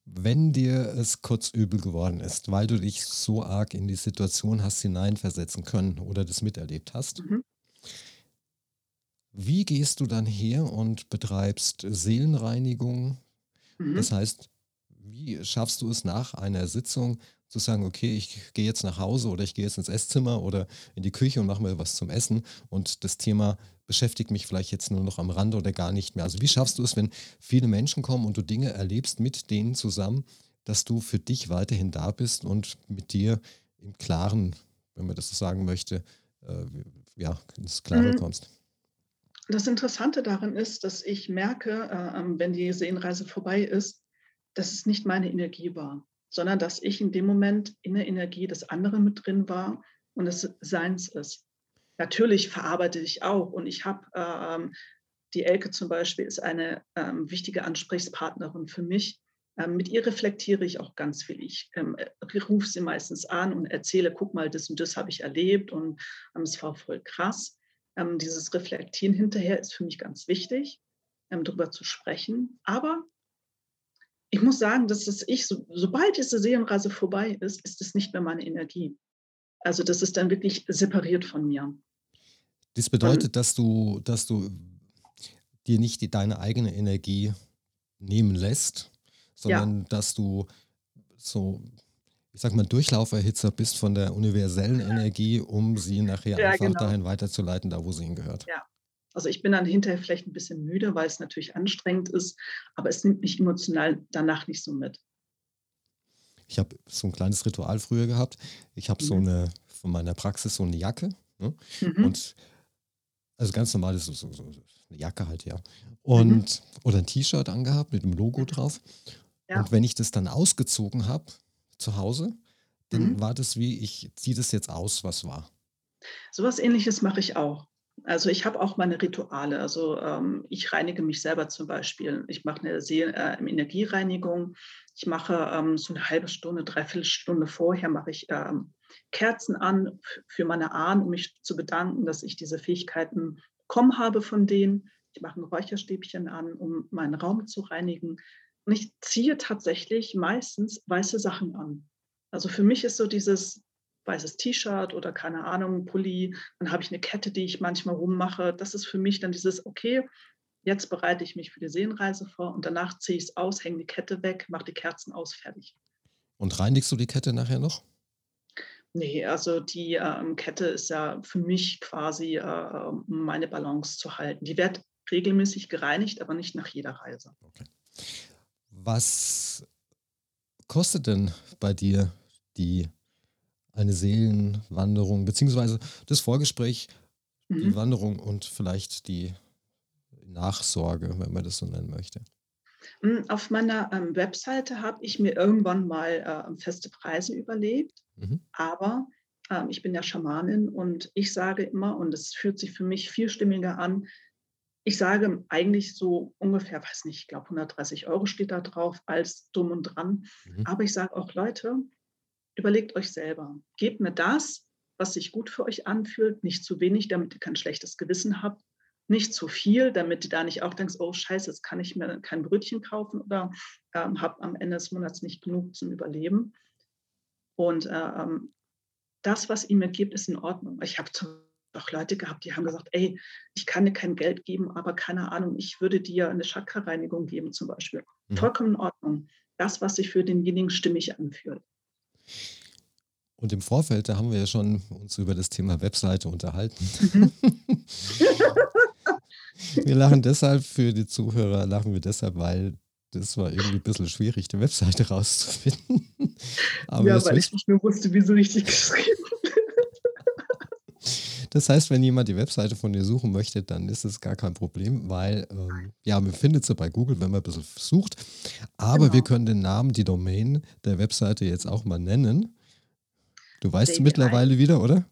Wenn dir es kotzübel geworden ist, weil du dich so arg in die Situation hast hineinversetzen können oder das miterlebt hast, Mhm, wie gehst du dann her und betreibst Seelenreinigung? Das mhm, heißt, wie schaffst du es nach einer Sitzung zu sagen: „Okay, ich gehe jetzt nach Hause oder ich gehe jetzt ins Esszimmer oder in die Küche und mache mir was zum Essen und das Thema beschäftigt mich vielleicht jetzt nur noch am Rande oder gar nicht mehr.“ Also, wie schaffst du es, wenn viele Menschen kommen und du Dinge erlebst mit denen zusammen, dass du für dich weiterhin da bist und mit dir im Klaren, wenn man das so sagen möchte, äh, ja, ins Klare mhm. kommst? Das Interessante daran ist, dass ich merke, äh, ähm, wenn die Seelenreise vorbei ist, dass es nicht meine Energie war, sondern dass ich in dem Moment in der Energie des anderen mit drin war und es seins ist. Natürlich verarbeite ich auch und ich habe, ähm die Elke zum Beispiel ist eine, ähm, wichtige Ansprechpartnerin für mich. Ähm, mit ihr reflektiere ich auch ganz viel. Ich, ähm, äh, rufe sie meistens an und erzähle: „Guck mal, das und das habe ich erlebt und, ähm, es war voll krass.“ Ähm, dieses Reflektieren hinterher ist für mich ganz wichtig, ähm, drüber zu sprechen. Aber ich muss sagen, dass es ich so sobald diese Seelenreise vorbei ist, ist es nicht mehr meine Energie. Also das ist dann wirklich separiert von mir. Das bedeutet, dass du, dass du dir nicht die, deine eigene Energie nehmen lässt, ja, sondern dass du so, ich sag mal, Durchlauferhitzer bist von der universellen Energie, um sie nachher ja, einfach genau. dahin weiterzuleiten, da wo sie hingehört. Ja. Also ich bin dann hinterher vielleicht ein bisschen müde, weil es natürlich anstrengend ist, aber es nimmt mich emotional danach nicht so mit. Ich habe so ein kleines Ritual früher gehabt. Ich habe so Mhm. eine, von meiner Praxis so eine Jacke. Ne? Mhm. Und also ganz normal ist so, so, so eine Jacke halt, ja. Mhm. Und oder ein T-Shirt angehabt mit dem Logo drauf. Und Ja. wenn ich das dann ausgezogen habe zu Hause, dann Mhm. war das wie, ich ziehe das jetzt aus, was war. So was Ähnliches mache ich auch. Also ich habe auch meine Rituale. Also ähm, ich reinige mich selber zum Beispiel. Ich mache eine Seel äh, Energiereinigung. Ich mache ähm, so eine halbe Stunde, dreiviertel Stunde vorher mache ich ähm, Kerzen an für meine Ahnen, um mich zu bedanken, dass ich diese Fähigkeiten bekommen habe von denen. Ich mache ein Räucherstäbchen an, um meinen Raum zu reinigen. Und ich ziehe tatsächlich meistens weiße Sachen an. Also für mich ist so dieses weißes T-Shirt oder keine Ahnung, Pulli, dann habe ich eine Kette, die ich manchmal rummache. Das ist für mich dann dieses, okay, jetzt bereite ich mich für die Seenreise vor und danach ziehe ich es aus, hänge die Kette weg, mache die Kerzen aus, fertig. Und reinigst du die Kette nachher noch? Nee, also die ähm, Kette ist ja für mich quasi, äh, um meine Balance zu halten. Die wird regelmäßig gereinigt, aber nicht nach jeder Reise. Okay. Was kostet denn bei dir die eine Seelenwanderung, beziehungsweise das Vorgespräch, die Mhm. Wanderung und vielleicht die Nachsorge, wenn man das so nennen möchte? Hm, auf meiner, ähm, Webseite habe ich mir irgendwann mal, ähm, feste Preise überlegt, Mhm. aber, ähm, ich bin ja Schamanin und ich sage immer, und es fühlt sich für mich viel stimmiger an, ich sage eigentlich so ungefähr, weiß nicht, ich glaube 130 Euro steht da drauf als drum und dran. Mhm. Aber ich sage auch: „Leute, überlegt euch selber. Gebt mir das, was sich gut für euch anfühlt, nicht zu wenig, damit ihr kein schlechtes Gewissen habt, nicht zu viel, damit ihr da nicht auch denkst: ‚Oh scheiße, jetzt kann ich mir kein Brötchen kaufen oder, ähm, habe am Ende des Monats nicht genug zum Überleben.‘“ Und, äh, ähm, das, was ihr mir gebt, ist in Ordnung. Ich habe zum auch Leute gehabt, die haben gesagt: „Ey, ich kann dir kein Geld geben, aber keine Ahnung, ich würde dir eine Chakrareinigung geben“, zum Beispiel. Mhm. Vollkommen in Ordnung. Das, was sich für denjenigen stimmig anfühlt. Und im Vorfeld, da haben wir ja schon uns über das Thema Webseite unterhalten. Mhm. Wir lachen deshalb für die Zuhörer, lachen wir deshalb, weil das war irgendwie ein bisschen schwierig, die Webseite rauszufinden. Aber Ja, weil ich nicht mehr wusste, wie sie richtig geschrieben Das heißt, wenn jemand die Webseite von dir suchen möchte, dann ist es gar kein Problem, weil ähm, ja, man findet sie bei Google, wenn man ein bisschen sucht. Aber wir Genau. können den Namen, die Domain der Webseite jetzt auch mal nennen. Du weißt sie mittlerweile wieder, oder?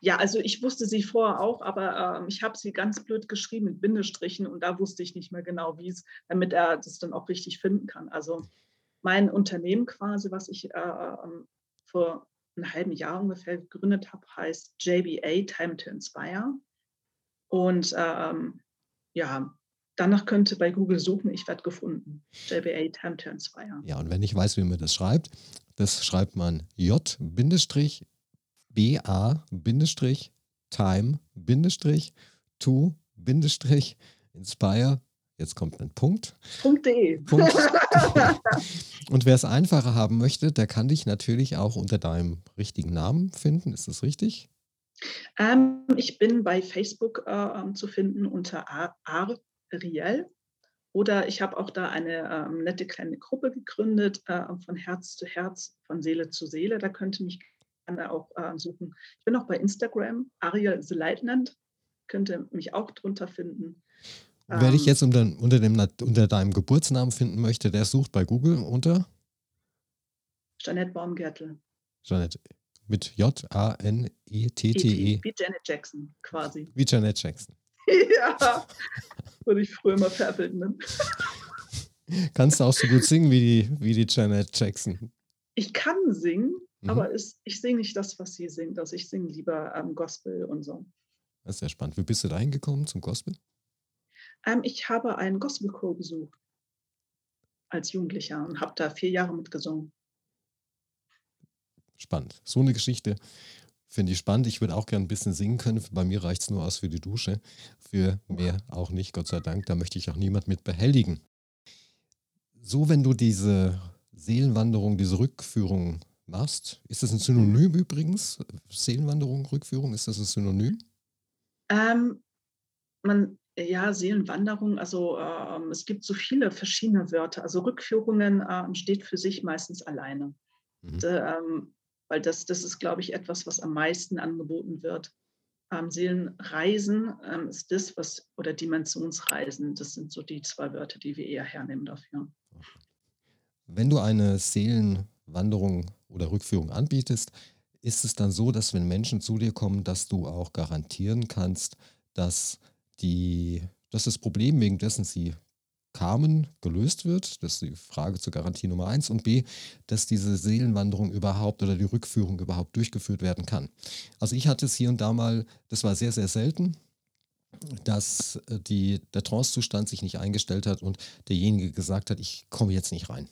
Ja, also ich wusste sie vorher auch, aber, ähm, ich habe sie ganz blöd geschrieben mit Bindestrichen und da wusste ich nicht mehr genau, wie es, damit er das dann auch richtig finden kann. Also mein Unternehmen quasi, was ich, äh, ähm, vor 'n halben Jahr ungefähr gegründet habe, heißt JBA Time to Inspire. Und, ähm, ja, danach könnt ihr bei Google suchen, ich werde gefunden. JBA Time to Inspire. Ja, und wenn ich weiß, wie man das schreibt, das schreibt man J-BA-Time-To-Inspire. Jetzt kommt ein Punkt. .de. Punkt. Und wer es einfacher haben möchte, der kann dich natürlich auch unter deinem richtigen Namen finden. Ist das richtig? Ähm, ich bin bei Facebook, äh, ähm, zu finden unter Ariel oder ich habe auch da eine, ähm, nette kleine Gruppe gegründet, äh, von Herz zu Herz, von Seele zu Seele. Da könnt ihr mich gerne auch, äh, suchen. Ich bin auch bei Instagram, Ariel the Lieutenant, könnt ihr mich auch drunter finden. Und wer dich Ähm, jetzt unter, unter, dem, unter deinem Geburtsnamen finden möchte, der sucht bei Google unter Jeanette Baumgärtel, Janet mit E.T., J-A-N-E-T-T-E wie Janet Jackson quasi. wie Janet Jackson. Ja, wurde ich früher immer veräppelt, ne? Kannst du auch so gut singen wie die, wie die Janet Jackson. Ich kann singen, Mhm. aber es ich singe nicht das, was sie singt. Also, ich singe lieber, ähm, Gospel und so. Das ist sehr spannend. Wie bist du da hingekommen zum Gospel? Ähm, ich habe einen Gospelchor besucht als Jugendlicher und habe da 4 Jahre mitgesungen. Spannend. So eine Geschichte Finde ich spannend. Ich würde auch gerne ein bisschen singen können. Bei mir reicht es nur aus für die Dusche. Für mehr auch nicht, Gott sei Dank. Da möchte ich auch niemand mit behelligen. So, wenn du diese Seelenwanderung, diese Rückführung machst, ist das ein Synonym übrigens? Seelenwanderung, Rückführung, ist das ein Synonym? Ähm, man, ja, Seelenwanderung, also ähm, es gibt so viele verschiedene Wörter. Also Rückführungen ähm, steht für sich meistens alleine. Mhm. D ähm, weil das das ist, glaube ich, etwas, was am meisten angeboten wird. Ähm, Seelenreisen, ähm, ist das, was oder Dimensionsreisen, das sind so die 2 Wörter, die wir eher hernehmen dafür. Wenn du eine Seelenwanderung oder Rückführung anbietest, ist es dann so, dass wenn Menschen zu dir kommen, dass du auch garantieren kannst, dass die dass das Problem, wegen dessen sie kamen, gelöst wird? Das ist die Frage zur Garantie Nummer eins. Und B, dass diese Seelenwanderung überhaupt oder die Rückführung überhaupt durchgeführt werden kann. Also ich hatte es hier und da mal, das war sehr, sehr selten, dass äh, die, der Trancezustand sich nicht eingestellt hat und derjenige gesagt hat, ich komme jetzt nicht rein.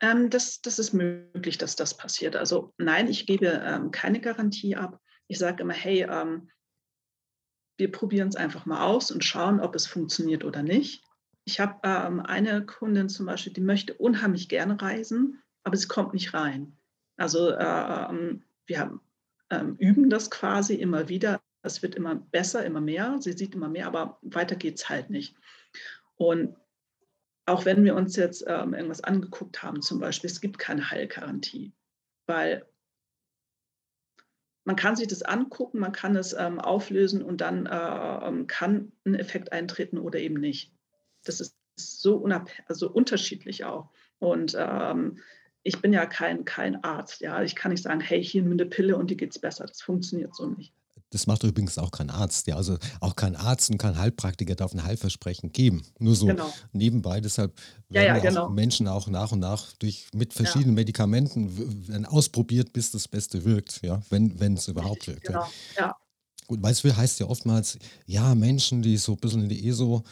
Ähm, das das ist möglich, dass das passiert. Also nein, ich gebe, ähm, keine Garantie ab. Ich sage immer: „Hey, ähm“ „wir probieren es einfach mal aus und schauen, ob es funktioniert oder nicht.“ Ich habe, ähm, eine Kundin zum Beispiel, die möchte unheimlich gerne reisen, aber sie kommt nicht rein. Also, ähm, wir haben ähm, üben das quasi immer wieder. Es wird immer besser, immer mehr. Sie sieht immer mehr, aber weiter geht's halt nicht. Und auch wenn wir uns jetzt, ähm, irgendwas angeguckt haben, zum Beispiel, es gibt keine Heilgarantie, weil man kann sich das angucken, man kann es, ähm, auflösen und dann, äh, ähm, kann ein Effekt eintreten oder eben nicht. Das ist so also unterschiedlich auch. Und, ähm, ich bin ja kein kein Arzt, ja. Ich kann nicht sagen: „Hey, hier nimm 'ne Pille und dir geht's besser.“ Das funktioniert so nicht. Das macht übrigens auch kein Arzt, ja. Also, auch kein Arzt und kein Heilpraktiker darf ein Heilversprechen geben. Nur so Genau. nebenbei. Deshalb Ja, werden ja, ja auch genau. Menschen auch nach und nach durch mit Ja, verschiedenen Medikamenten w werden ausprobiert, bis das Beste wirkt, ja, wenn wenn es überhaupt wirkt, ja. genau. Ja, Gut, weißt du, heißt ja oftmals, ja, Menschen, die so ein bisschen in die ESO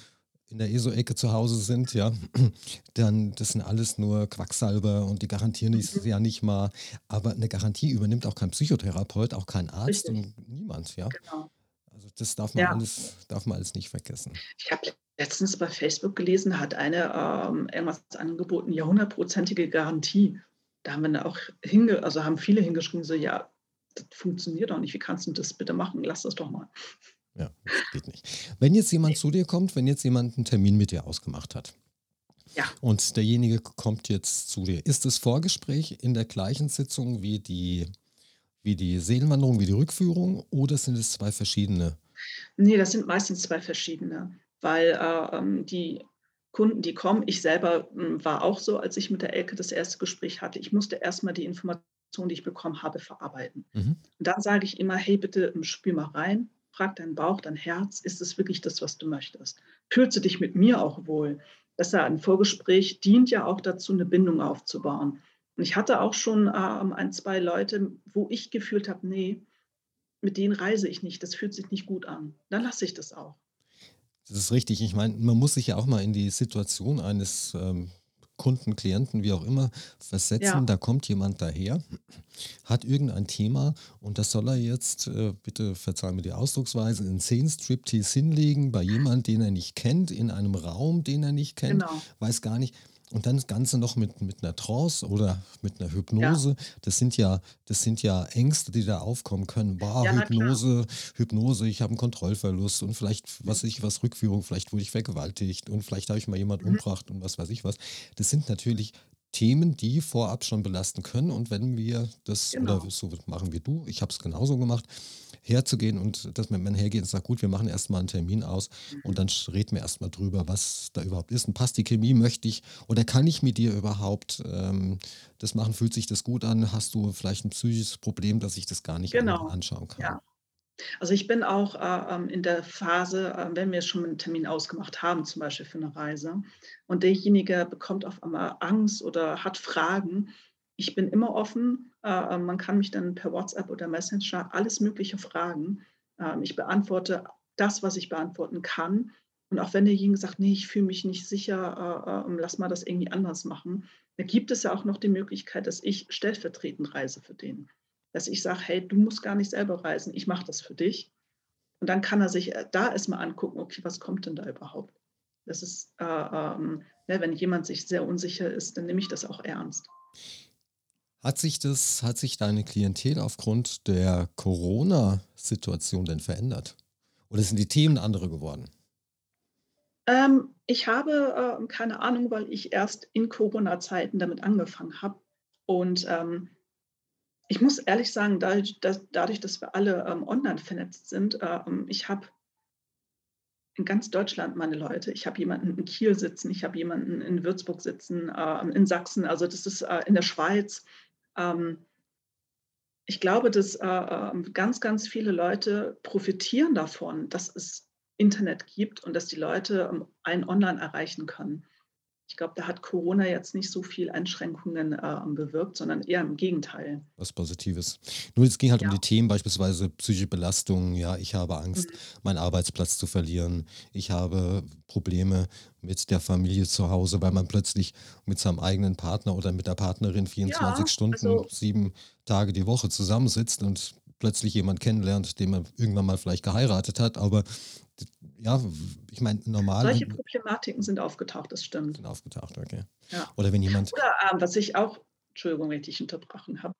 in der ESO-Ecke zu Hause sind, ja, dann das sind alles nur Quacksalber und die garantieren es mhm, ja nicht mal. Aber eine Garantie übernimmt auch kein Psychotherapeut, auch kein Arzt richtig, und niemand, ja. genau. Also, das darf man Ja. alles darf man alles nicht vergessen. Ich habe letztens bei Facebook gelesen, hat eine, ähm, irgendwas angeboten, ja, hundertprozentige Garantie. Da haben wir auch hinge also, haben viele hingeschrieben, so: „Ja, das funktioniert doch nicht. Wie kannst du das bitte machen? Lass das doch mal.“ Ja, das geht nicht. Wenn jetzt jemand zu dir kommt wenn jetzt jemand einen Termin mit dir ausgemacht hat ja. und derjenige kommt jetzt zu dir, ist das Vorgespräch in der gleichen Sitzung wie die wie die Seelenwanderung, wie die Rückführung oder sind es 2 verschiedene? Ne, das sind meistens 2 verschiedene, weil, äh, ähm, die Kunden, die kommen ich selber, hm, war auch so, als ich mit der Elke das erste Gespräch hatte. Ich musste erst mal die Informationen, die ich bekommen habe, verarbeiten. Mhm. Und dann sage ich immer: „Hey, bitte, hm, spür mal rein, frag deinen Bauch, dein Herz, ist es wirklich das, was du möchtest? Fühlst du dich mit mir auch wohl?“ Das ist ja 'n Vorgespräch dient ja auch dazu, 'ne Bindung aufzubauen. Und ich hatte auch schon, ähm, 1, 2 Leute, wo ich gefühlt habe: „Ne, mit denen reise ich nicht, das fühlt sich nicht gut an.“ Dann lasse ich das auch. Das ist richtig. Ich meine, man muss sich ja auch mal in die Situation eines, ähm, Kunden, Klienten, wie auch immer, versetzen. Ja, Da kommt jemand daher, hat irgendein Thema und das soll er jetzt, äh, bitte verzeih mir die Ausdrucksweise, 'n Seelenstriptease hinlegen bei jemand, den er nicht kennt, in einem Raum, den er nicht kennt, genau. weiß gar nicht und dann das Ganze noch mit mit 'ner Trance oder mit 'ner Ja, Hypnose. Das sind ja das sind ja Ängste, die da aufkommen können. „Boah, ja. Hypnose Hypnose, ich habe 'n Kontrollverlust und vielleicht, was ich was, Rückführung, vielleicht wurde ich vergewaltigt und vielleicht habe ich mal jemand mhm, umgebracht und was weiß ich was.“ Das sind natürlich Themen, die vorab schon belasten können und wenn wir das oder genau. so machen wie du, ich habe es genauso gemacht, herzugehen und dass man man hergeht und sagt: „Gut, wir machen erst mal 'n Termin aus und Mhm, dann sch reden wir erst mal drüber, was da überhaupt ist und passt die Chemie, möchte ich oder kann ich mit dir überhaupt, ähm, das machen? Fühlt sich das gut an? Hast du vielleicht 'n psychisches Problem, dass ich das gar nicht genau. anschauen kann?“ Ja. Also, ich bin auch, äh, ähm, in der Phase, äh, wenn wir schon 'n Termin ausgemacht haben, zum Beispiel für 'ne Reise und derjenige bekommt auf einmal Angst oder hat Fragen. Ich bin immer offen. Äh, ähm, man kann mich dann per WhatsApp oder Messenger alles Mögliche fragen. Ähm, ich beantworte das, was ich beantworten kann. Und auch wenn derjenige sagt: „Ne, ich fühle mich nicht sicher, äh, ähm, lass mal das irgendwie anders machen“, da gibt es ja auch noch die Möglichkeit, dass ich stellvertretend reise für den. dass ich sage, hey, du musst gar nicht selber reisen, ich mache das für dich. Und dann kann er sich äh, da erstmal angucken, okay, was kommt denn da überhaupt? Das ist, äh, ähm, ne, wenn jemand sich sehr unsicher ist, dann nehme ich das auch ernst. Hat sich das, hat sich deine Klientel aufgrund der Corona-Situation denn verändert? Oder sind die Themen andere geworden? Ähm, ich habe äh, keine Ahnung, weil ich erst in Corona-Zeiten damit angefangen habe. Und ähm, ich muss ehrlich sagen, dadurch, dass, dadurch, dass wir alle ähm, online vernetzt sind, äh, ich habe in ganz Deutschland meine Leute. Ich habe jemanden in Kiel sitzen, ich habe jemanden in Würzburg sitzen, äh, in Sachsen, also das ist äh, in der Schweiz. Ähm, ich glaube, dass äh, ähm, ganz, ganz viele Leute profitieren davon, dass es Internet gibt und dass die Leute ähm, einen online erreichen können. Ich glaube, da hat Corona jetzt nicht so viel Einschränkungen äh, bewirkt, sondern eher im Gegenteil. Was Positives. Nur es ging halt um die Ja. Themen, beispielsweise psychische Belastung. Ja, ich habe Angst, Mhm. meinen Arbeitsplatz zu verlieren. Ich habe Probleme mit der Familie zu Hause, weil man plötzlich mit seinem eigenen Partner oder mit der Partnerin 24 Ja, Stunden, also sieben Tage die Woche zusammensitzt und plötzlich jemand kennenlernt, den man irgendwann mal vielleicht geheiratet hat. Aber ja, ich meine, normal solche Problematiken sind aufgetaucht, das stimmt. sind aufgetaucht, okay. Ja. Oder wenn jemand, Oder ähm, was ich auch, Entschuldigung, wenn ich dich unterbrochen habe,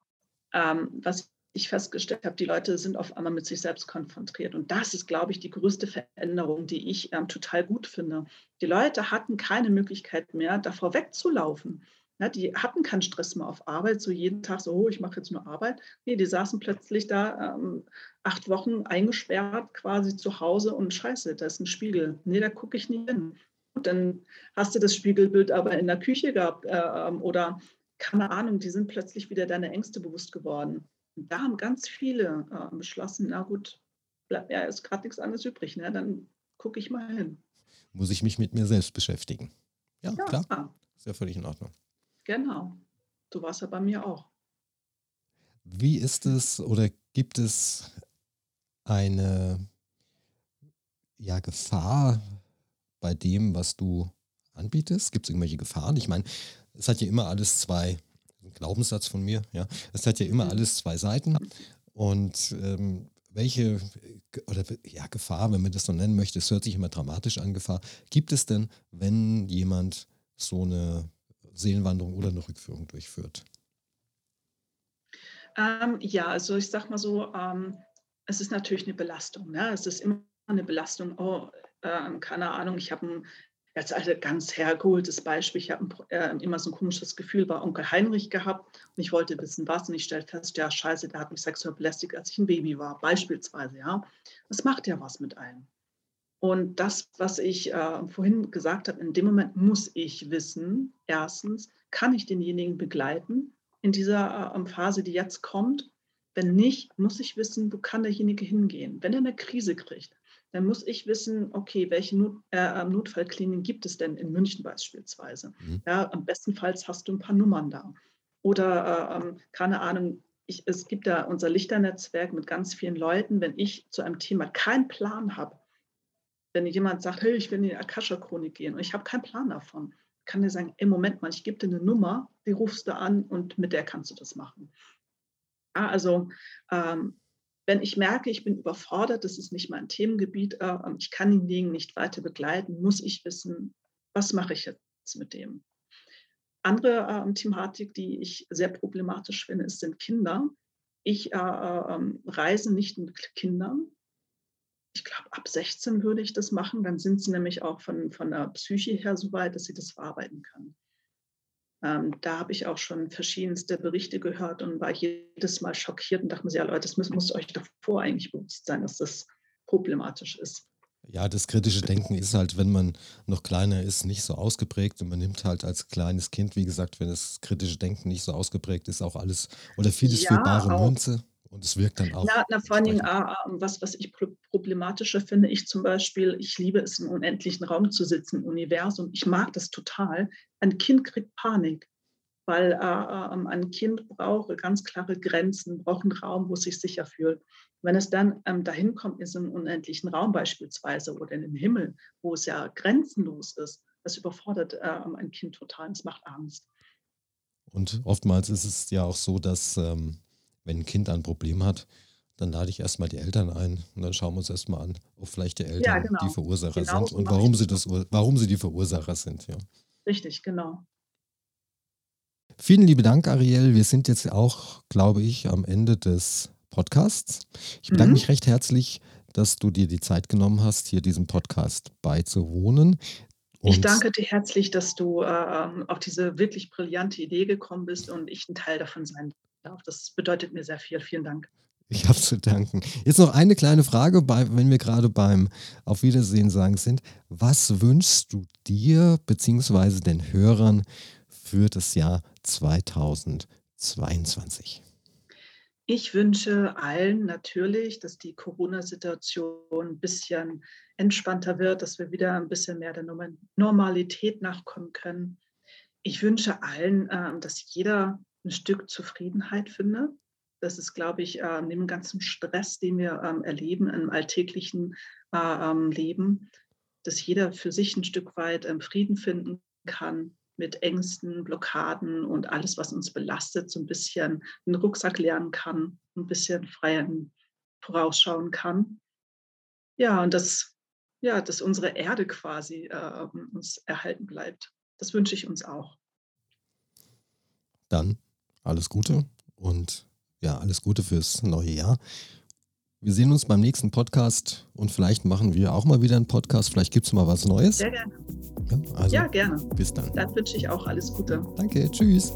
ähm, was ich festgestellt habe, die Leute sind auf einmal mit sich selbst konfrontiert. Und das ist, glaube ich, die größte Veränderung, die ich ähm, total gut finde. Die Leute hatten keine Möglichkeit mehr, davor wegzulaufen. Ja, die hatten keinen Stress mehr auf Arbeit, so jeden Tag so, oh, ich mache jetzt nur Arbeit. Nee, die saßen plötzlich da ähm, acht Wochen eingesperrt quasi zu Hause und scheiße, da ist ein Spiegel. Nee, da gucke ich nicht hin. Und dann hast du das Spiegelbild aber in der Küche gehabt äh, oder keine Ahnung, die sind plötzlich wieder deine Ängste bewusst geworden. Und da haben ganz viele äh, beschlossen, na gut, bleibt ja ist gerade nichts anderes übrig, ne? dann gucke ich mal hin. muss ich mich mit mir selbst beschäftigen. Ja, klar, Ja, ist ja völlig in Ordnung. Genau. So war es ja bei mir auch. Wie ist es oder gibt es eine ja, Gefahr bei dem, was du anbietest? Gibt es irgendwelche Gefahren? Ich meine, es hat ja immer alles zwei, ein Glaubenssatz von mir, ja, es hat ja immer Mhm. alles zwei Seiten. Und ähm, welche, oder ja, Gefahr, wenn man das so nennen möchte, es hört sich immer dramatisch an, Gefahr, gibt es denn, wenn jemand so eine Seelenwanderung oder eine Rückführung durchführt? Ähm, ja, also ich sag mal so, ähm, es ist natürlich eine Belastung. Ne? Es ist immer eine Belastung. Oh, ähm, keine Ahnung, ich habe ein jetzt also ganz hergeholtes Beispiel. Ich habe äh, immer so ein komisches Gefühl bei Onkel Heinrich gehabt und ich wollte wissen, was. Und ich stellte fest, ja, scheiße, der hat mich sexuell belästigt, als ich ein Baby war, beispielsweise. Ja, das macht ja was mit einem. Und das, was ich äh, vorhin gesagt habe, in dem Moment muss ich wissen, erstens, kann ich denjenigen begleiten in dieser äh, Phase, die jetzt kommt? Wenn nicht, muss ich wissen, wo kann derjenige hingehen? Wenn er eine Krise kriegt, dann muss ich wissen, okay, welche Not, äh, Notfallkliniken gibt es denn in München beispielsweise? Mhm. Ja, am bestenfalls hast du ein paar Nummern da. Oder, äh, ähm, keine Ahnung, ich, es gibt da unser Lichternetzwerk mit ganz vielen Leuten. Wenn ich zu einem Thema keinen Plan habe, wenn jemand sagt, hey, ich will in die Akasha-Chronik gehen und ich habe keinen Plan davon, kann der sagen, ey, Moment mal, ich gebe dir eine Nummer, die rufst du an und mit der kannst du das machen. Ja, also ähm, wenn ich merke, ich bin überfordert, das ist nicht mein Themengebiet, äh, ich kann denjenigen nicht weiter begleiten, muss ich wissen, was mache ich jetzt mit dem. Andere ähm, Thematik, die ich sehr problematisch finde, ist, sind Kinder. Ich äh, ähm, reise nicht mit Kindern. Ich glaube, ab 16 würde ich das machen. Dann sind sie nämlich auch von, von der Psyche her so weit, dass sie das verarbeiten können. Ähm, da habe ich auch schon verschiedenste Berichte gehört und war jedes Mal schockiert und dachte mir, ja Leute, das muss, muss euch davor eigentlich bewusst sein, dass das problematisch ist. Ja, das kritische Denken ist halt, wenn man noch kleiner ist, nicht so ausgeprägt und man nimmt halt als kleines Kind, wie gesagt, wenn das kritische Denken nicht so ausgeprägt ist, auch alles oder vieles für Ja, bare auch. Münze und es wirkt dann auch Na, na, vor ah, was, was ich pro- problematischer finde, ich zum Beispiel, ich liebe es, im unendlichen Raum zu sitzen, im Universum. Ich mag das total. Ein Kind kriegt Panik, weil äh, ein Kind braucht ganz klare Grenzen, braucht einen Raum, wo es sich sicher fühlt. Wenn es dann ähm, dahin kommt, in so einen unendlichen Raum beispielsweise oder in den Himmel, wo es ja grenzenlos ist, das überfordert äh, ein Kind total, es macht Angst. Und oftmals ist es ja auch so, dass ähm, wenn ein Kind ein Problem hat, dann lade ich erstmal die Eltern ein und dann schauen wir uns erstmal an, ob vielleicht die Eltern ja, genau. die Verursacher genau sind und warum sie, das, warum sie die Verursacher sind. Ja. Richtig, genau. Vielen lieben Dank, Ariel. Wir sind jetzt auch, glaube ich, am Ende des Podcasts. Ich bedanke mhm. mich recht herzlich, dass du dir die Zeit genommen hast, hier diesem Podcast beizuwohnen. Und ich danke dir herzlich, dass du äh, ähm, auf diese wirklich brillante Idee gekommen bist und ich ein Teil davon sein darf. Das bedeutet mir sehr viel. Vielen Dank. Ich habe zu danken. Jetzt noch eine kleine Frage, bei, wenn wir gerade beim Auf Wiedersehen sagen sind. Was wünschst du dir bzw. den Hörern für das Jahr 2022? Ich wünsche allen natürlich, dass die Corona-Situation ein bisschen entspannter wird, dass wir wieder ein bisschen mehr der Normalität nachkommen können. Ich wünsche allen, ähm, dass jeder ein Stück Zufriedenheit findet. Das ist, glaube ich, äh, neben dem ganzen Stress, den wir ähm, erleben im alltäglichen äh, ähm, Leben, dass jeder für sich ein Stück weit Frieden finden kann mit Ängsten, Blockaden und alles, was uns belastet, so ein bisschen den Rucksack lernen kann, ein bisschen freier vorausschauen kann. Ja, und dass, ja, dass unsere Erde quasi äh, uns erhalten bleibt. Das wünsche ich uns auch. Dann alles Gute und ja, alles Gute fürs neue Jahr. Wir sehen uns beim nächsten Podcast und vielleicht machen wir auch mal wieder einen Podcast. Vielleicht gibt es mal was Neues. Sehr gerne. Ja, also, ja, gerne. Bis dann. Dann wünsche ich auch alles Gute. Danke, tschüss.